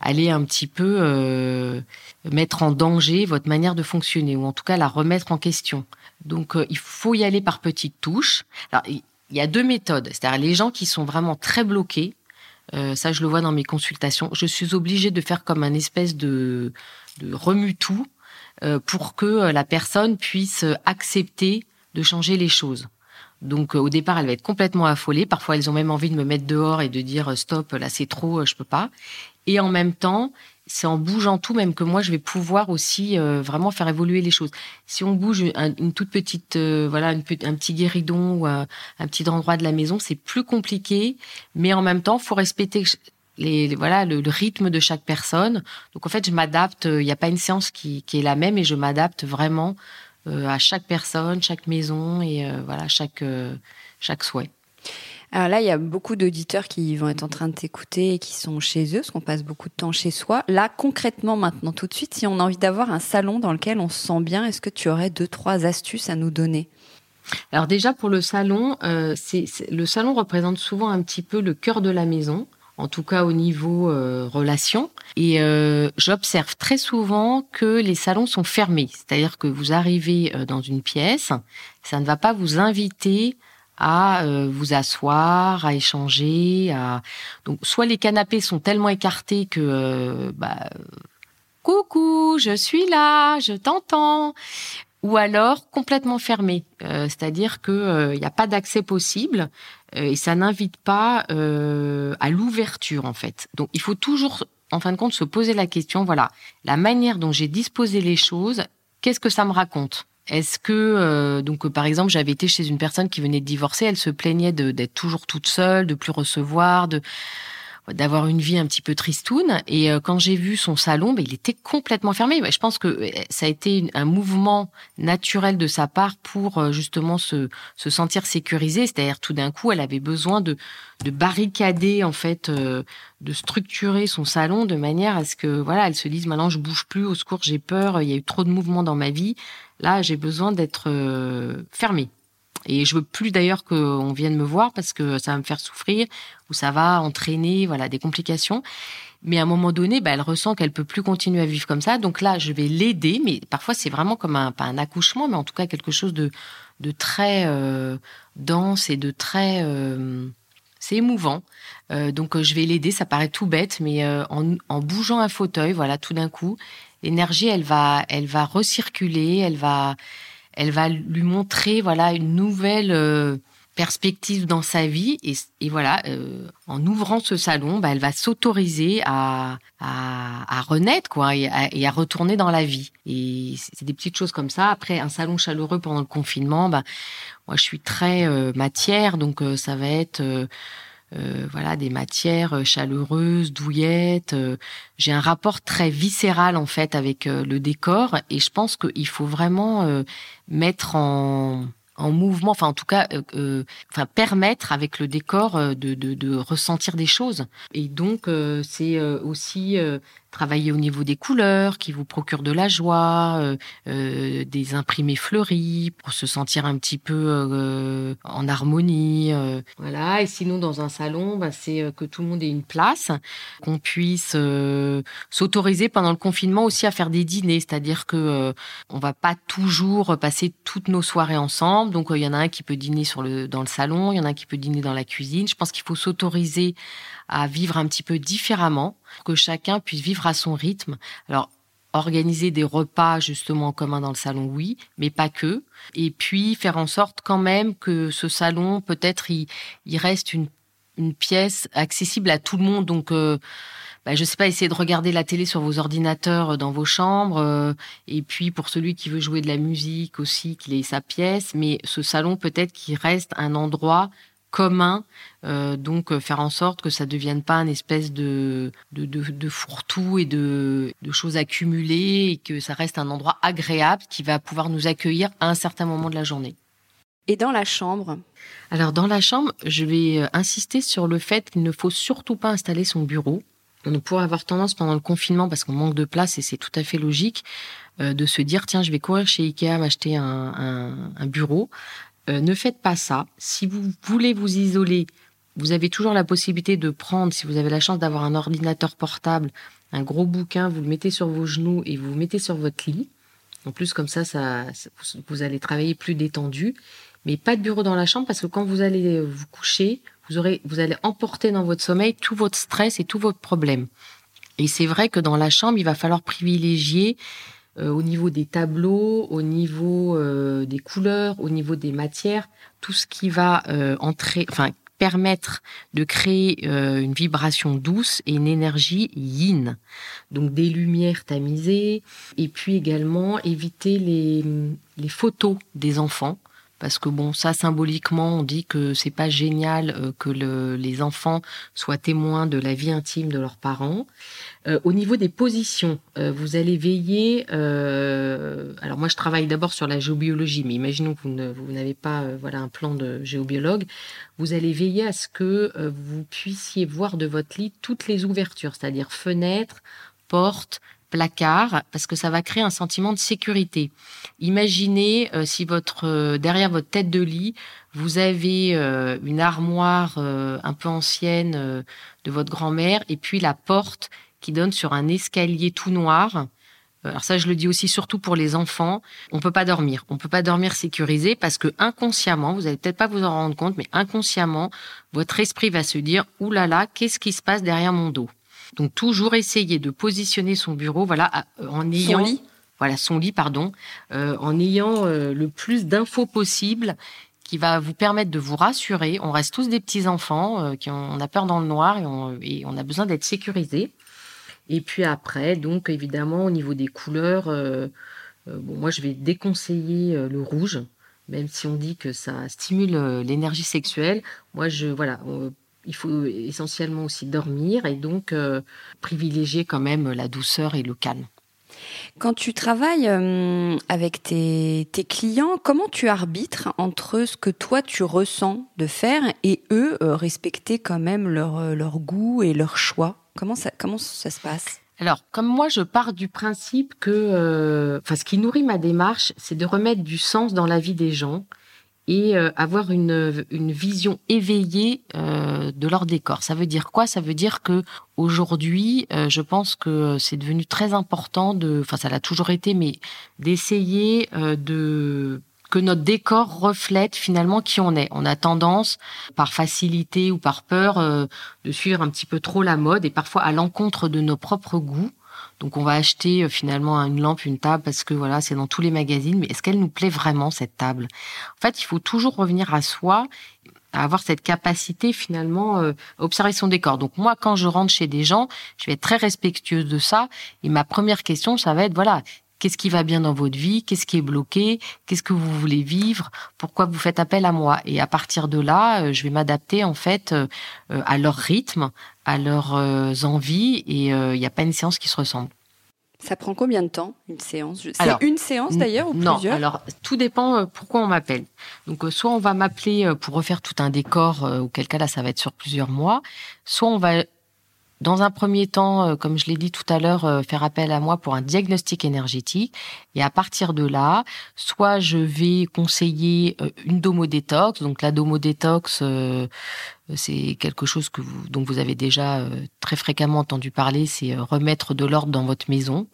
aller un petit peu mettre en danger votre manière de fonctionner, ou en tout cas la remettre en question. Donc il faut y aller par petites touches. Alors, il y a deux méthodes. C'est-à-dire les gens qui sont vraiment très bloqués, ça je le vois dans mes consultations, je suis obligée de faire comme un espèce de, remue-tout euh, pour que euh, la personne puisse accepter de changer les choses. Donc euh, au départ, elle va être complètement affolée. Parfois, elles ont même envie de me mettre dehors et de dire stop, là c'est trop, je peux pas. Et en même temps, c'est en bougeant tout, même que moi, je vais pouvoir aussi vraiment faire évoluer les choses. Si on bouge une toute petite, voilà, un petit guéridon ou un, un, petit endroit de la maison, c'est plus compliqué, mais en même temps, faut respecter les, voilà le, rythme de chaque personne. Donc en fait, je m'adapte. Il n'y a pas une séance qui, est la même et je m'adapte vraiment euh, à chaque personne, chaque maison et euh, voilà chaque euh, chaque souhait. Alors là, il y a beaucoup d'auditeurs qui vont être en train de t'écouter et qui sont chez eux, parce qu'on passe beaucoup de temps chez soi. Là, concrètement, maintenant, tout de suite, si on a envie d'avoir un salon dans lequel on se sent bien, est-ce que tu aurais deux, trois astuces à nous donner? Alors déjà, pour le salon, c'est, le salon représente souvent un petit peu le cœur de la maison en tout cas au niveau euh, relation. Et euh, j'observe très souvent que les salons sont fermés, c'est-à-dire que vous arrivez euh, dans une pièce, ça ne va pas vous inviter à vous asseoir, à échanger, à donc soit les canapés sont tellement écartés que bah, coucou, je suis là, je t'entends ou alors complètement fermé, euh, c'est-à-dire que il euh, n'y a pas d'accès possible euh, et ça n'invite pas à l'ouverture en fait. Donc il faut toujours, en fin de compte, se poser la question voilà, la manière dont j'ai disposé les choses, qu'est-ce que ça me raconte? Est-ce que donc par exemple j'avais été chez une personne qui venait de divorcer, elle se plaignait d'être toujours toute seule, de plus recevoir, de d'avoir une vie un petit peu tristoune. Et euh, quand j'ai vu son salon, ben, il était complètement fermé. je pense que euh, ça a été un mouvement naturel de sa part pour euh, justement se, se sentir sécurisée. C'est-à-dire tout d'un coup, elle avait besoin de, de barricader en fait, de structurer son salon de manière à ce que voilà, elle se dise maintenant je bouge plus, au secours j'ai peur, il y a eu trop de mouvements dans ma vie. Là, j'ai besoin d'être fermée. Et je veux plus d'ailleurs qu'on vienne me voir parce que ça va me faire souffrir ou ça va entraîner voilà des complications. Mais à un moment donné, bah, elle ressent qu'elle peut plus continuer à vivre comme ça. Donc là, je vais l'aider. Mais parfois, c'est vraiment comme un pas un accouchement, mais en tout cas quelque chose de de très euh, dense et de très euh, c'est émouvant. Euh, donc je vais l'aider. Ça paraît tout bête, mais en, en bougeant un fauteuil, voilà, tout d'un coup, l'énergie, elle va elle va recirculer, elle va elle va lui montrer voilà une nouvelle euh, perspective dans sa vie. Et, voilà euh, en ouvrant ce salon bah, elle va s'autoriser à, à, renaître quoi et à, retourner dans la vie. Et c'est des petites choses comme ça. Après un salon chaleureux pendant le confinement bah moi je suis très euh, matière donc ça va être euh, voilà des matières chaleureuses, douillettes. J'ai un rapport très viscéral en fait avec le décor et je pense qu'il faut vraiment mettre en en mouvement, enfin en tout cas, euh, euh, enfin permettre avec le décor euh, de, de, de, ressentir des choses. Et donc c'est aussi travailler au niveau des couleurs qui vous procurent de la joie, des imprimés fleuris pour se sentir un petit peu en harmonie. voilà. Et sinon dans un salon, bah, c'est que tout le monde ait une place, qu'on puisse s'autoriser pendant le confinement aussi à faire des dîners, c'est-à-dire que on va pas toujours passer toutes nos soirées ensemble donc, euh, il y en a un qui peut dîner sur le, dans le salon, il y en a un qui peut dîner dans la cuisine. Je pense qu'il faut s'autoriser à vivre un petit peu différemment, que chacun puisse vivre à son rythme. Alors, organiser des repas justement en commun dans le salon, oui, mais pas que. Et puis faire en sorte quand même que ce salon, peut-être, il, reste une, pièce accessible à tout le monde. Donc, euh, bah, je sais pas, essayer de regarder la télé sur vos ordinateurs euh, dans vos chambres. Euh, et puis pour celui qui veut jouer de la musique aussi, qu'il ait sa pièce. Mais ce salon peut-être qu'il reste un endroit commun, euh, donc faire en sorte que ça devienne pas une espèce de de, de, fourre-tout et de, de choses accumulées et que ça reste un endroit agréable qui va pouvoir nous accueillir à un certain moment de la journée. Et dans la chambre? Alors dans la chambre, je vais insister sur le fait qu'il ne faut surtout pas installer son bureau on pourrait avoir tendance pendant le confinement, parce qu'on manque de place et c'est tout à fait logique, euh, de se dire tiens, je vais courir chez Ikea m'acheter un, bureau. Euh, ne faites pas ça. Si vous voulez vous isoler, vous avez toujours la possibilité de prendre, si vous avez la chance d'avoir un ordinateur portable, un gros bouquin, vous le mettez sur vos genoux et vous le mettez sur votre lit. En plus, comme ça, ça, vous allez travailler plus détendu. Mais pas de bureau dans la chambre parce que quand vous allez vous coucher, vous aurez, vous allez emporter dans votre sommeil tout votre stress et tous vos problèmes. Et c'est vrai que dans la chambre, il va falloir privilégier euh, au niveau des tableaux, au niveau euh, des couleurs, au niveau des matières, tout ce qui va euh, entrer, enfin permettre de créer une vibration douce et une énergie yin. Donc des lumières tamisées et puis également éviter les, les photos des enfants parce que bon, ça symboliquement, on dit que c'est pas génial euh, que le, les enfants soient témoins de la vie intime de leurs parents. Euh, au niveau des positions, euh, vous allez veiller. alors moi, je travaille d'abord sur la géobiologie, mais imaginons que vous, n'avez pas voilà un plan de géobiologue. Vous allez veiller à ce que vous puissiez voir de votre lit toutes les ouvertures, c'est-à-dire fenêtres, portes, placard parce que ça va créer un sentiment de sécurité. Imaginez euh, si votre euh, derrière votre tête de lit, vous avez euh, une armoire un peu ancienne de votre grand-mère et puis la porte qui donne sur un escalier tout noir. Alors ça, je le dis aussi surtout pour les enfants. On peut pas dormir. On peut pas dormir sécurisé parce que inconsciemment, vous allez peut-être pas vous en rendre compte, mais inconsciemment, votre esprit va se dire, oulala, là là, qu'est-ce qui se passe derrière mon dos? Donc toujours essayer de positionner son bureau, voilà, euh, en ayant son lit. voilà son lit, pardon, euh, en ayant euh, le plus d'infos possible qui va vous permettre de vous rassurer. On reste tous des petits enfants qui ont, on a peur dans le noir et on, et on a besoin d'être sécurisé. Et puis après, donc évidemment au niveau des couleurs, bon, moi je vais déconseiller le rouge, même si on dit que ça stimule l'énergie sexuelle. Moi je voilà il faut essentiellement aussi dormir et donc euh, privilégier quand même la douceur et le calme. Quand tu travailles euh, avec tes, clients, comment tu arbitres entre ce que toi tu ressens de faire et eux euh, respecter quand même leur, leur goût et leur choix? Comment ça, comment ça se passe? Alors, comme moi, je pars du principe que, enfin, ce qui nourrit ma démarche, c'est de remettre du sens dans la vie des gens et euh, avoir une, une vision éveillée euh, de leur décor. Ça veut dire quoi? Ça veut dire que aujourd'hui, euh, je pense que c'est devenu très important de, enfin ça l'a toujours été, mais d'essayer de que notre décor reflète finalement qui on est. On a tendance, par facilité ou par peur, de suivre un petit peu trop la mode et parfois à l'encontre de nos propres goûts. Donc on va acheter euh, finalement une lampe, une table parce que voilà, c'est dans tous les magazines, mais est-ce qu'elle nous plaît vraiment cette table? En fait, il faut toujours revenir à soi à avoir cette capacité finalement euh, observer son décor. Donc moi, quand je rentre chez des gens, je vais être très respectueuse de ça. Et ma première question, ça va être voilà, Qu'est-ce qui va bien dans votre vie? Qu'est-ce qui est bloqué? Qu'est-ce que vous voulez vivre? Pourquoi vous faites appel à moi? Et à partir de là, euh, je vais m'adapter en fait euh, à leur rythme, à leurs euh, envies, et il n'y a pas une séance qui se ressemble. Ça prend combien de temps une séance? C'est une séance d'ailleurs ou non, alors tout dépend pourquoi on m'appelle. Donc soit on va m'appeler pour refaire tout un décor, auquel cas là ça va être sur plusieurs mois, soit on va dans un premier temps, euh, comme je l'ai dit tout à l'heure, euh, faire appel à moi pour un diagnostic énergétique. Et à partir de là, soit je vais conseiller euh, une domodétox. Donc la domodétox, c'est quelque chose que vous, dont vous avez déjà très fréquemment entendu parler. C'est remettre de l'ordre dans votre maison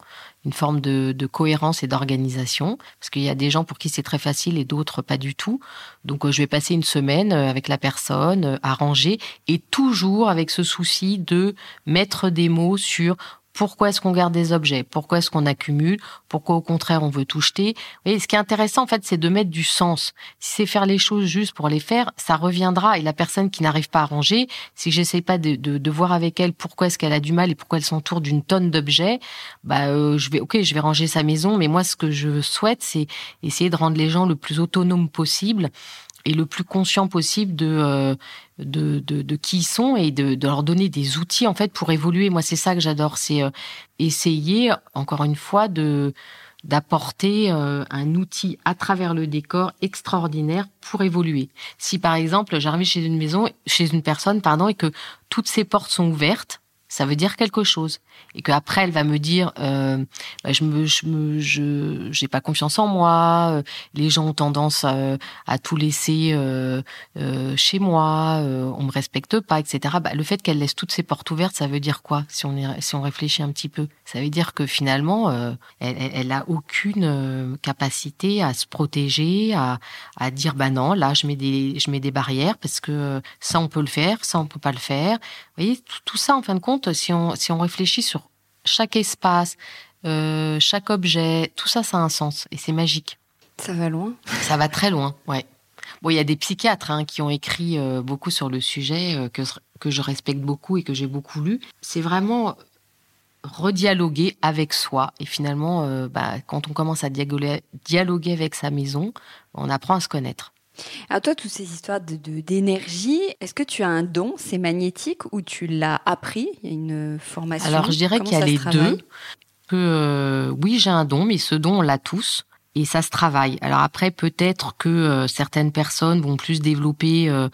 une forme de, de cohérence et d'organisation, parce qu'il y a des gens pour qui c'est très facile et d'autres pas du tout. Donc euh, je vais passer une semaine euh, avec la personne, euh, à ranger, et toujours avec ce souci de mettre des mots sur pourquoi est-ce qu'on garde des objets? Pourquoi est-ce qu'on accumule? Pourquoi au contraire on veut tout jeter? Et ce qui est intéressant en fait, c'est de mettre du sens. Si c'est faire les choses juste pour les faire, ça reviendra. Et la personne qui n'arrive pas à ranger, si j'essaie pas de, de, de, voir avec elle pourquoi est-ce qu'elle a du mal et pourquoi elle s'entoure d'une tonne d'objets, bah euh, je vais ok, je vais ranger sa maison, mais moi ce que je souhaite, c'est essayer de rendre les gens le plus autonomes possible et le plus conscient possible de, euh, de, de, de, qui ils sont et de, de, leur donner des outils en fait pour évoluer. Moi, c'est ça que j'adore, c'est euh, essayer encore une fois de d'apporter euh, un outil à travers le décor extraordinaire pour évoluer. Si par exemple j'arrive chez une maison, chez une personne, pardon, et que toutes ces portes sont ouvertes, ça veut dire quelque chose. Et qu'après, elle va me dire, euh, bah, je me, je je, j'ai pas confiance en moi. euh, les gens ont tendance à, à tout laisser euh, euh, chez moi. euh, on me respecte pas, etc. Bah, le fait qu'elle laisse toutes ses portes ouvertes, ça veut dire quoi Si on si on réfléchit un petit peu, ça veut dire que finalement, euh, elle, elle, a aucune euh, capacité à se protéger, à, à dire, bah non, là, je mets des, je mets des barrières parce que euh, ça, on peut le faire, ça, on peut pas le faire. Vous voyez, tout ça, en fin de compte, si on, si on réfléchit sur chaque espace, euh, chaque objet, tout ça, ça a un sens et c'est magique. Ça va loin. Ça va très loin, ouais. Bon, il y a des psychiatres hein, qui ont écrit euh, beaucoup sur le sujet, euh, que, que je respecte beaucoup et que j'ai beaucoup lu. C'est vraiment redialoguer avec soi. Et finalement, bah, quand on commence à dialoguer, dialoguer avec sa maison, on apprend à se connaître. Alors toi, toutes ces histoires de de- d'énergie, est-ce que tu as un don, c'est magnétique, ou tu l'as appris? Il y a une formation? Alors, je dirais qu'il y a les deux. Que euh, oui, j'ai un don, mais ce don, on l'a tous. Et ça se travaille. Alors après, peut-être que euh, certaines personnes vont plus développer euh,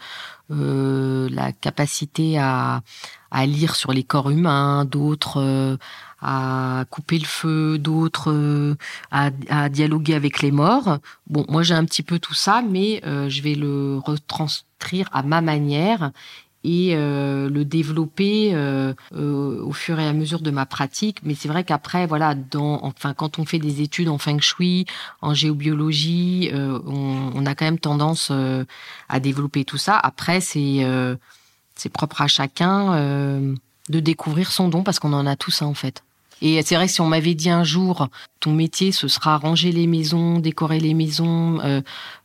euh, la capacité à, à lire sur les corps humains, d'autres euh, à couper le feu, d'autres euh, à, à dialoguer avec les morts. Bon, moi j'ai un petit peu tout ça, mais euh, je vais le retranscrire à ma manière et euh, le développer euh, euh, au fur et à mesure de ma pratique. Mais c'est vrai qu'après, voilà, dans, enfin, quand on fait des études en feng shui, en géobiologie, euh, on, on a quand même tendance euh, à développer tout ça. Après, c'est c'est propre à chacun de découvrir son don parce qu'on en a tous un en fait. Et c'est vrai que si on m'avait dit un jour, ton métier, ce sera ranger les maisons, décorer les maisons, euh,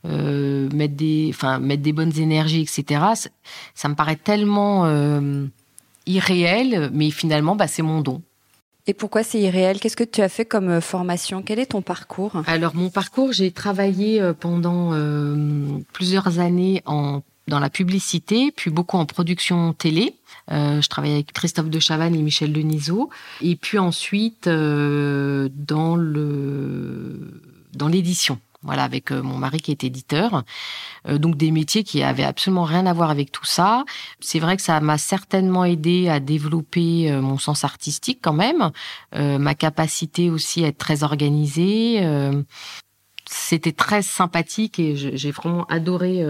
euh, mettre des, enfin mettre des bonnes énergies, etc. Ça, ça me paraît tellement euh, irréel, mais finalement, bah, c'est mon don. Et pourquoi c'est irréel? Qu'est-ce que tu as fait comme euh, formation? Quel est ton parcours? Alors mon parcours, j'ai travaillé euh, pendant euh, plusieurs années en dans la publicité, puis beaucoup en production télé. Euh, je travaillais avec Christophe de Chavannes et Michel Denisot. Et puis ensuite euh, dans le dans l'édition. Voilà, avec euh, mon mari qui est éditeur. Euh, donc des métiers qui avaient absolument rien à voir avec tout ça. C'est vrai que ça m'a certainement aidé à développer euh, mon sens artistique quand même, euh, ma capacité aussi à être très organisée. euh, c'était très sympathique et j'ai vraiment adoré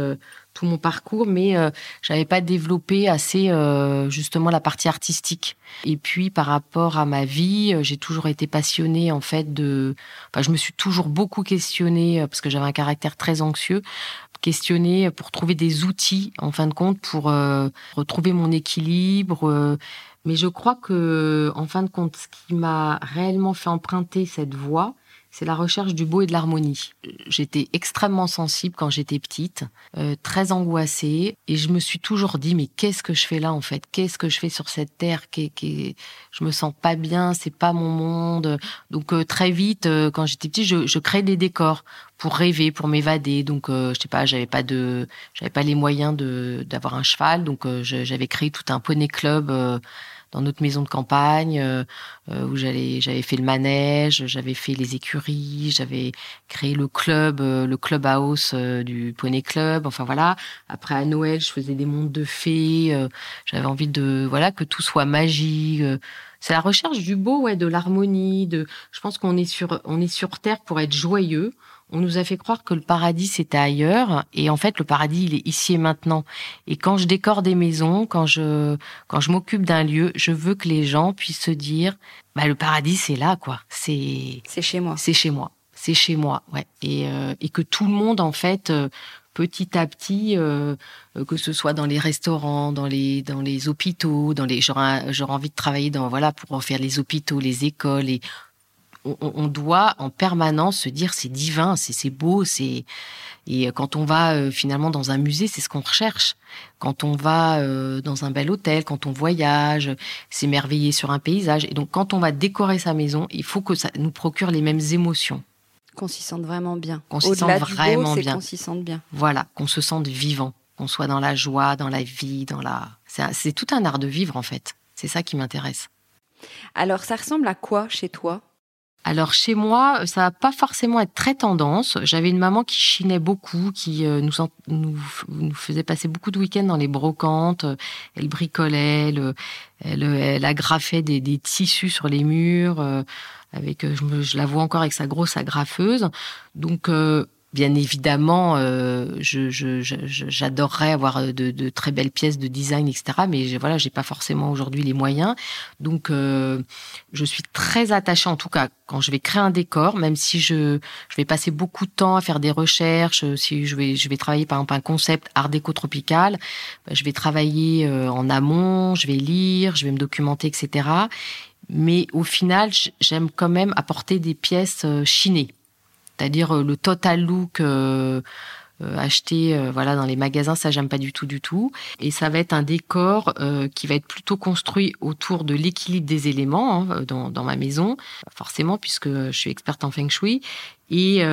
tout mon parcours, mais euh, j'avais pas développé assez euh, justement la partie artistique. Et puis par rapport à ma vie, euh, j'ai toujours été passionnée en fait de. Enfin, je me suis toujours beaucoup questionnée parce que j'avais un caractère très anxieux, questionnée pour trouver des outils en fin de compte pour retrouver mon équilibre. mais je crois que en fin de compte, ce qui m'a réellement fait emprunter cette voie, c'est la recherche du beau et de l'harmonie. J'étais extrêmement sensible quand j'étais petite, euh, très angoissée, et je me suis toujours dit mais qu'est-ce que je fais là en fait? Qu'est-ce que je fais sur cette terre qui, qui, Je me sens pas bien, c'est pas mon monde. Donc euh, très vite, euh, quand j'étais petite, je, je des décors pour rêver, pour m'évader. Donc euh, je sais pas, j'avais pas de, j'avais pas les moyens de d'avoir un cheval, donc euh, j'avais créé tout un poney club. euh, dans notre maison de campagne euh, euh, où j'allais j'avais fait le manège, j'avais fait les écuries, j'avais créé le club euh, le club house euh, du poney club, enfin voilà. Après à Noël, je faisais des mondes de fées, j'avais envie de voilà que tout soit magie euh, c'est la recherche du beau ouais, de l'harmonie, de je pense qu'on est sur on est sur terre pour être joyeux. On nous a fait croire que le paradis c'était ailleurs et en fait le paradis il est ici et maintenant. Et quand je décore des maisons, quand je quand je m'occupe d'un lieu, je veux que les gens puissent se dire, bah le paradis c'est là quoi, c'est C'est chez moi. c'est chez moi, c'est chez moi, ouais. Et euh, et que tout le monde en fait euh, petit à petit, euh, euh, que ce soit dans les restaurants, dans les dans les hôpitaux, dans les j'aurais j'aurais envie de travailler dans voilà pour en faire les hôpitaux, les écoles et on, doit en permanence se dire c'est divin, c'est beau, c'est et quand on va euh, finalement dans un musée, c'est ce qu'on recherche. Quand on va euh, dans un bel hôtel, quand on voyage, s'émerveiller sur un paysage. Et donc quand on va décorer sa maison, il faut que ça nous procure les mêmes émotions. Qu'on s'y sente vraiment bien. Qu'on s'y sente vraiment beau, bien. qu'on s'y sente bien. Voilà, qu'on se sente vivant, qu'on soit dans la joie, dans la vie, dans la. C'est tout un art de vivre en fait. C'est ça qui m'intéresse. Alors, ça ressemble à quoi chez toi? Alors chez moi, ça va pas forcément être très tendance. J'avais une maman qui chinait beaucoup, qui euh, nous, faisait passer beaucoup de week-ends dans les brocantes. Elle bricolait, elle, agrafait des, tissus sur les murs. Euh, avec, je, je, la vois encore avec sa grosse agrafeuse. Donc Bien évidemment, euh, j'adorerais avoir euh, de, très belles pièces de design, etc. Mais voilà, j'ai pas forcément aujourd'hui les moyens. Donc, euh, je suis très attachée, en tout cas, quand je vais créer un décor, même si je, je vais passer beaucoup de temps à faire des recherches, si je vais, je vais travailler par exemple un concept art déco tropical, bah, je vais travailler en amont, je vais lire, je vais me documenter, etc. Mais au final, j'aime quand même apporter des pièces chinées c'est-à-dire euh, le total look euh, euh, acheté voilà dans les magasins ça j'aime pas du tout du tout. Et ça va être un décor qui va être plutôt construit autour de l'équilibre des éléments hein, dans, dans, ma maison forcément puisque je suis experte en feng shui et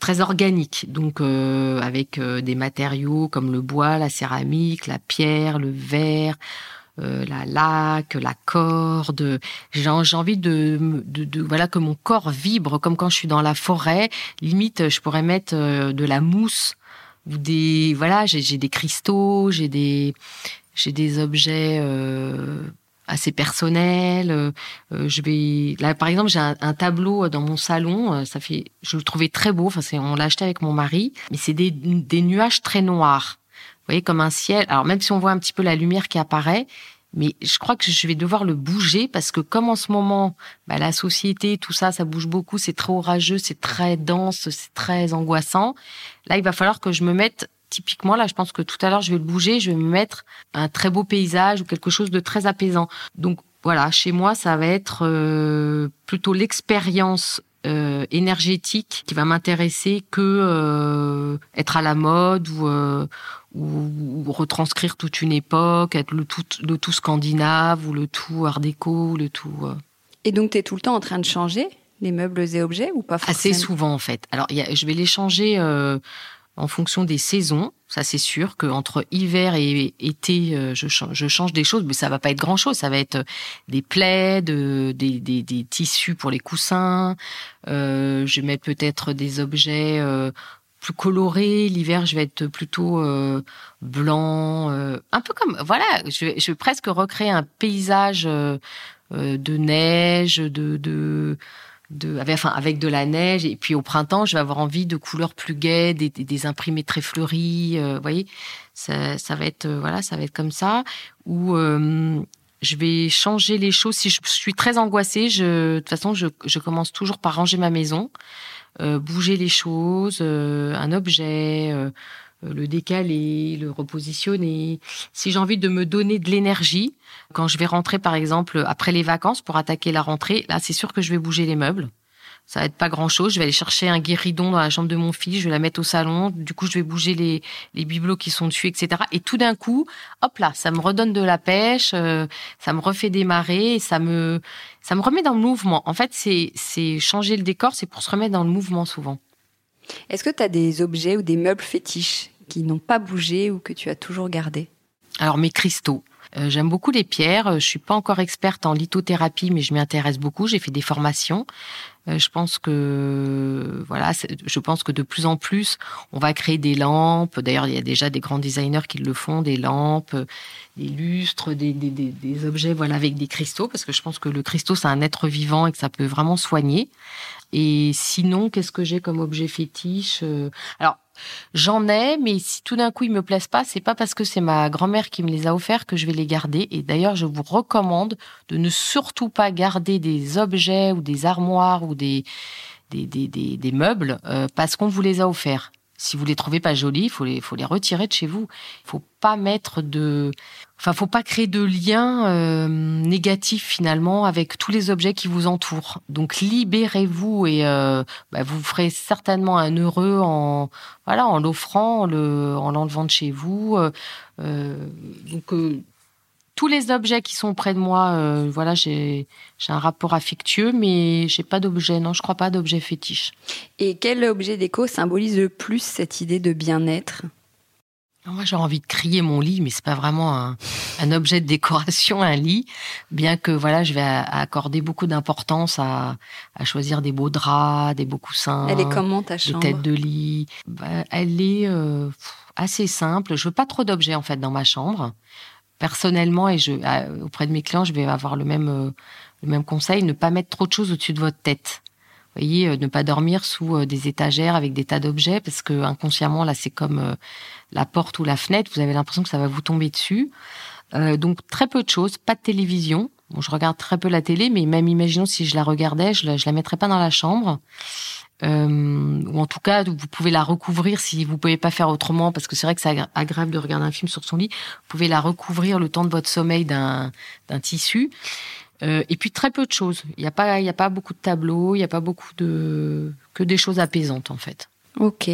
très organique. Donc avec des matériaux comme le bois la céramique la pierre le verre euh, la laque, la corde. J'ai envie de, voilà que mon corps vibre comme quand je suis dans la forêt. Limite, je pourrais mettre euh, de la mousse ou des voilà, j'ai des cristaux, j'ai des j'ai des objets euh, assez personnels. je vais là par exemple j'ai un, tableau dans mon salon. Ça fait je le trouvais très beau. Enfin on l'a acheté avec mon mari, mais c'est des, des nuages très noirs voyez, comme un ciel. Alors même si on voit un petit peu la lumière qui apparaît, mais je crois que je vais devoir le bouger parce que comme en ce moment, bah, la société, tout ça, ça bouge beaucoup, c'est très orageux, c'est très dense, c'est très angoissant. Là, il va falloir que je me mette typiquement là, je pense que tout à l'heure je vais le bouger, je vais me mettre un très beau paysage ou quelque chose de très apaisant. Donc voilà, chez moi, ça va être euh, plutôt l'expérience euh, énergétique qui va m'intéresser que euh, être à la mode ou, euh, ou, retranscrire toute une époque, être le tout, le tout scandinave ou le tout art déco, le tout. Et donc, tu es tout le temps en train de changer les meubles et objets ou pas forcément? Assez souvent en fait. Alors, y a, je vais les changer en fonction des saisons. Ça, c'est sûr qu'entre hiver et été, euh, je, je, change des choses, mais ça va pas être grand-chose. Ça va être euh, des plaids, des, des, des, tissus pour les coussins. Euh, je vais mettre peut-être des objets euh, plus colorés. L'hiver, je vais être plutôt euh, blanc, un peu comme voilà. Je vais, je vais presque recréer un paysage de neige, de, de de, avec, enfin, avec de la neige. Et puis au printemps, je vais avoir envie de couleurs plus gaies, des, des, imprimés très fleuris. Euh, vous voyez, ça, ça va être euh, voilà, ça va être comme ça. Ou euh, je vais changer les choses. Si je suis très angoissée, je, de toute façon, je, je commence toujours par ranger ma maison, bouger les choses, un objet euh, le décaler, le repositionner. Si j'ai envie de me donner de l'énergie, quand je vais rentrer par exemple après les vacances pour attaquer la rentrée, là c'est sûr que je vais bouger les meubles. Ça va être pas grand chose. Je vais aller chercher un guéridon dans la chambre de mon fils, je vais la mettre au salon. Du coup, je vais bouger les, les bibelots qui sont dessus, etc. Et tout d'un coup, hop là, ça me redonne de la pêche, euh, ça me refait démarrer, et ça me, ça me remet dans le mouvement. En fait, c'est, c'est changer le décor, c'est pour se remettre dans le mouvement souvent. Est-ce que tu as des objets ou des meubles fétiches qui n'ont pas bougé ou que tu as toujours gardés? Alors mes cristaux. Euh, j'aime beaucoup les pierres. Je suis pas encore experte en lithothérapie, mais je m'y intéresse beaucoup. J'ai fait des formations. Euh, je pense que voilà, je pense que de plus en plus, on va créer des lampes. D'ailleurs, il y a déjà des grands designers qui le font, des lampes, des lustres, des, des, des objets voilà avec des cristaux, parce que je pense que le cristaux c'est un être vivant et que ça peut vraiment soigner. Et sinon, qu'est-ce que j'ai comme objet fétiche euh, Alors, j'en ai, mais si tout d'un coup ils me plaisent pas, c'est pas parce que c'est ma grand-mère qui me les a offerts que je vais les garder. Et d'ailleurs, je vous recommande de ne surtout pas garder des objets ou des armoires ou des des, des, des, meubles euh, parce qu'on vous les a offerts. Si vous les trouvez pas jolis, il faut les, faut les retirer de chez vous. Il faut pas mettre de, enfin, faut pas créer de lien euh, négatif finalement avec tous les objets qui vous entourent. Donc libérez-vous et euh, bah, vous ferez certainement un heureux en, voilà, en l'offrant, en l'enlevant de chez vous. Euh, euh donc tous les objets qui sont près de moi, euh, voilà, j'ai un rapport affectueux, mais j'ai pas d'objet, non, je crois pas d'objet fétiche. Et quel objet déco symbolise le plus cette idée de bien-être? Moi, j'ai envie de crier mon lit, mais c'est pas vraiment un, un, objet de décoration, un lit. Bien que voilà, je vais accorder beaucoup d'importance à, à, choisir des beaux draps, des beaux coussins. Elle est comment ta chambre? Des têtes de lit. Bah, elle est euh, assez simple. Je veux pas trop d'objets en fait dans ma chambre. Personnellement, et je auprès de mes clients, je vais avoir le même euh, le même conseil ne pas mettre trop de choses au-dessus de votre tête voyez, euh, ne pas dormir sous euh, des étagères avec des tas d'objets parce que inconsciemment là c'est comme euh, la porte ou la fenêtre, vous avez l'impression que ça va vous tomber dessus. donc très peu de choses, pas de télévision. Bon, je regarde très peu la télé, mais même imaginons si je la regardais, je la, la mettrais pas dans la chambre. Ou en tout cas, vous pouvez la recouvrir si vous pouvez pas faire autrement, parce que c'est vrai que c'est agréable de regarder un film sur son lit. Vous pouvez la recouvrir le temps de votre sommeil d'un d'un tissu. Euh, et puis très peu de choses. Il n'y a pas, il a pas beaucoup de tableaux, il n'y a pas beaucoup de que des choses apaisantes en fait. Ok.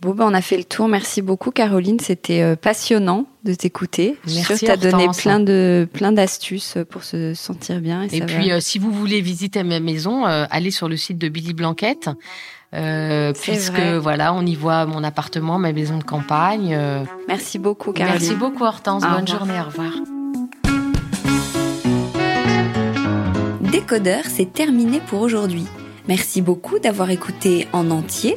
Bon, ben on a fait le tour. Merci beaucoup, Caroline. C'était euh, passionnant de t'écouter. Merci. Tu as donné plein de plein d'astuces pour se sentir bien. Et, puis, euh, si vous voulez visiter ma maison, allez sur le site de Billy Blanquette. puisque voilà, on y voit mon appartement, ma maison de campagne. Merci beaucoup, Caroline. Merci beaucoup, Hortense. Bonne journée. Au revoir. Décodeur, c'est terminé pour aujourd'hui. Merci beaucoup d'avoir écouté en entier.